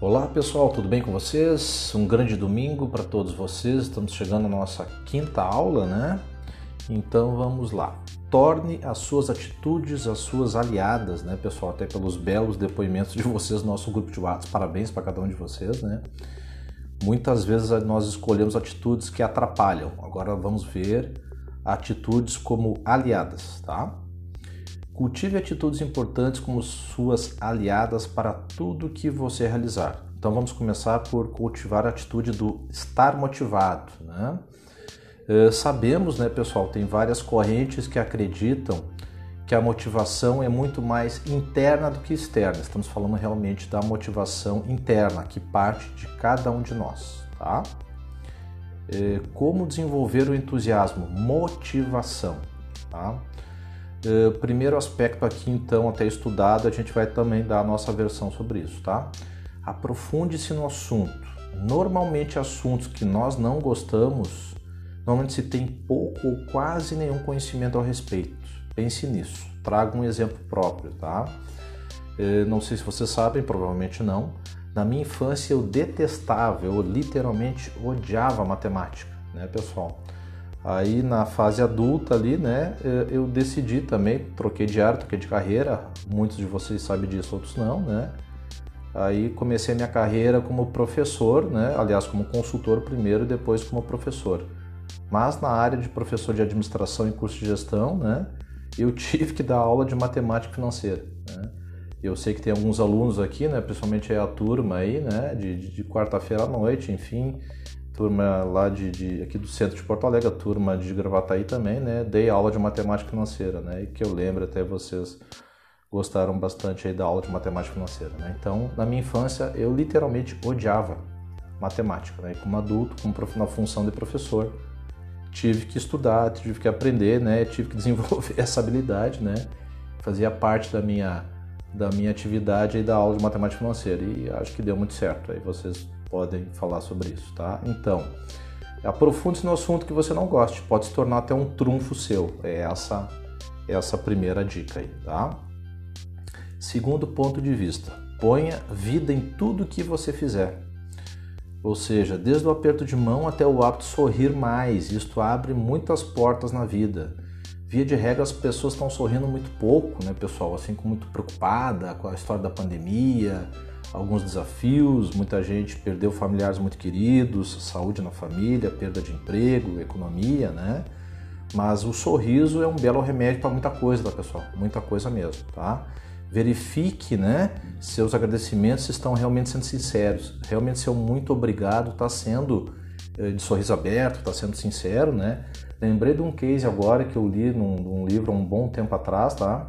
Olá pessoal, tudo bem com vocês? Um grande domingo para todos vocês. Estamos chegando à nossa quinta aula, né? Então vamos lá. Torne as suas atitudes as suas aliadas, né, pessoal? Até pelos belos depoimentos de vocês no nosso grupo de WhatsApp. Parabéns para cada um de vocês, né? Muitas vezes nós escolhemos atitudes que atrapalham. Agora vamos ver atitudes como aliadas, tá? Cultive atitudes importantes como suas aliadas para tudo que você realizar. Então vamos começar por cultivar a atitude do estar motivado. Né? Uh, sabemos, né, pessoal, tem várias correntes que acreditam que a motivação é muito mais interna do que externa. Estamos falando realmente da motivação interna, que parte de cada um de nós. Tá? Uh, como desenvolver o entusiasmo? Motivação. Tá? Uh, primeiro aspecto aqui, então, até estudado, a gente vai também dar a nossa versão sobre isso, tá? Aprofunde-se no assunto. Normalmente, assuntos que nós não gostamos, normalmente se tem pouco ou quase nenhum conhecimento ao respeito. Pense nisso. Traga um exemplo próprio, tá? Uh, não sei se vocês sabem, provavelmente não. Na minha infância, eu detestava, eu literalmente odiava matemática, né, pessoal? Aí na fase adulta ali, né, eu decidi também, troquei de área, troquei de carreira, muitos de vocês sabem disso, outros não, né? Aí comecei minha carreira como professor, né? Aliás, como consultor primeiro e depois como professor. Mas na área de professor de administração e curso de gestão, né, eu tive que dar aula de matemática financeira, né? Eu sei que tem alguns alunos aqui, né, principalmente a turma aí, né, de, de quarta-feira à noite, enfim, turma lá de, de, aqui do centro de Porto Alegre, a turma de Gravataí também, né? Dei aula de matemática financeira, né? E que eu lembro até vocês gostaram bastante aí da aula de matemática financeira, né? Então, na minha infância, eu literalmente odiava matemática, né? E como adulto, como na função de professor, tive que estudar, tive que aprender, né? Tive que desenvolver essa habilidade, né? Fazia parte da minha da minha atividade aí da aula de matemática financeira e acho que deu muito certo. Aí vocês podem falar sobre isso, tá? Então, aprofunde-se no assunto que você não goste, pode se tornar até um trunfo seu. É essa essa primeira dica aí, tá? Segundo ponto de vista, ponha vida em tudo que você fizer. Ou seja, desde o aperto de mão até o hábito de sorrir mais. Isto abre muitas portas na vida. Via de regra, as pessoas estão sorrindo muito pouco, né, pessoal? Assim, com muito preocupada com a história da pandemia, alguns desafios, muita gente perdeu familiares muito queridos, saúde na família, perda de emprego, economia, né? Mas o sorriso é um belo remédio para muita coisa, tá, pessoal? Muita coisa mesmo, tá? Verifique, né, seus agradecimentos estão realmente sendo sinceros. Realmente seu muito obrigado está sendo eh, de sorriso aberto, está sendo sincero, né? Lembrei de um case agora que eu li num, num livro há um bom tempo atrás, tá?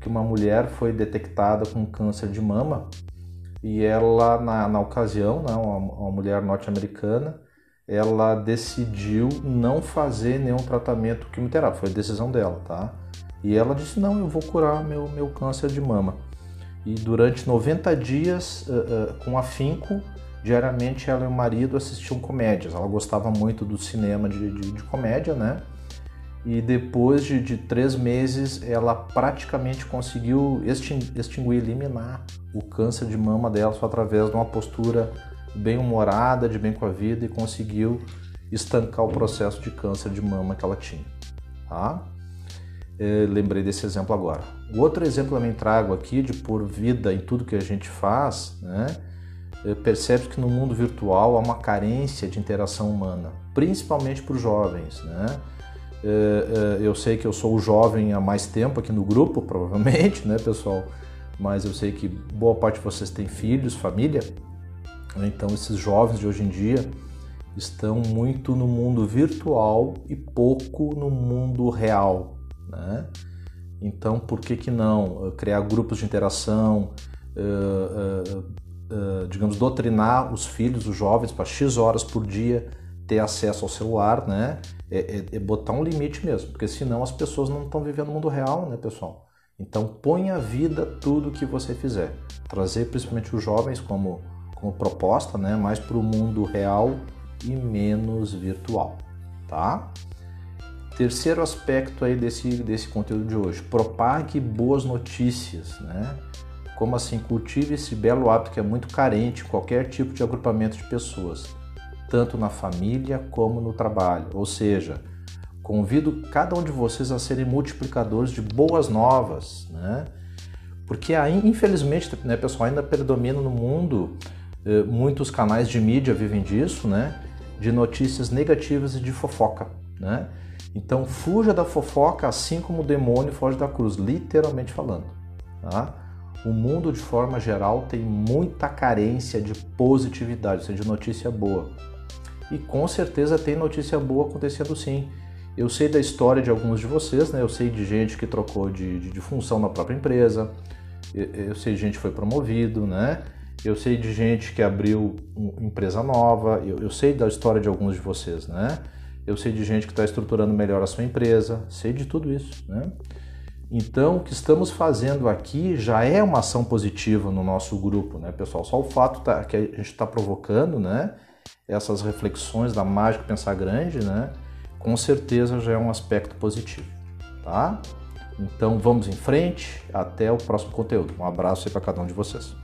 Que uma mulher foi detectada com câncer de mama e ela, na, na ocasião, né, uma, uma mulher norte-americana, ela decidiu não fazer nenhum tratamento quimioterápico, foi decisão dela, tá? E ela disse, não, eu vou curar meu, meu câncer de mama. E durante 90 dias, uh, uh, com afinco, diariamente ela e o marido assistiam comédias. Ela gostava muito do cinema de, de, de comédia, né? e depois de, de, três meses ela praticamente conseguiu extinguir, eliminar o câncer de mama dela só através de uma postura bem humorada, de bem com a vida e conseguiu estancar o processo de câncer de mama que ela tinha. Tá? É, lembrei desse exemplo agora. O outro exemplo que eu também trago aqui de pôr vida em tudo que a gente faz, né? É, percebe que no mundo virtual há uma carência de interação humana, principalmente para os jovens, né? É, é, eu sei que eu sou o jovem há mais tempo aqui no grupo, provavelmente, né, pessoal? Mas eu sei que boa parte de vocês tem filhos, família. Então, esses jovens de hoje em dia estão muito no mundo virtual e pouco no mundo real, né? Então, por que que não criar grupos de interação, uh, digamos, doutrinar os filhos, os jovens, para X horas por dia ter acesso ao celular, né? É, é, é, botar um limite mesmo, porque senão as pessoas não estão vivendo no mundo real, né, pessoal? Então ponha a vida tudo que você fizer. Trazer principalmente os jovens como, como proposta, né? Mais para o mundo real e menos virtual, tá? Terceiro aspecto aí desse, desse conteúdo de hoje, propague boas notícias, né? Como assim? Cultive esse belo hábito que é muito carente em qualquer tipo de agrupamento de pessoas, tanto na família como no trabalho. Ou seja, convido cada um de vocês a serem multiplicadores de boas novas, né? Porque aí, infelizmente, né, pessoal, ainda predomina no mundo, eh, muitos canais de mídia vivem disso, né? De notícias negativas e de fofoca, né? Então fuja da fofoca assim como o demônio foge da cruz, literalmente falando. Tá? O mundo, de forma geral, tem muita carência de positividade, ou seja, de notícia boa. E com certeza tem notícia boa acontecendo sim. Eu sei da história de alguns de vocês, né? Eu sei de gente que trocou de, de, de função na própria empresa. Eu, eu, sei de gente que foi promovido, né? Eu sei de gente que abriu empresa nova. Eu, eu sei da história de alguns de vocês, né? Eu sei de gente que está estruturando melhor a sua empresa. Sei de tudo isso, né? Então, o que estamos fazendo aqui já é uma ação positiva no nosso grupo, né, pessoal? Só o fato tá, que a gente está provocando, né, essas reflexões da mágica pensar grande, né, com certeza já é um aspecto positivo, tá? Então, vamos em frente. Até o próximo conteúdo. Um abraço aí para cada um de vocês.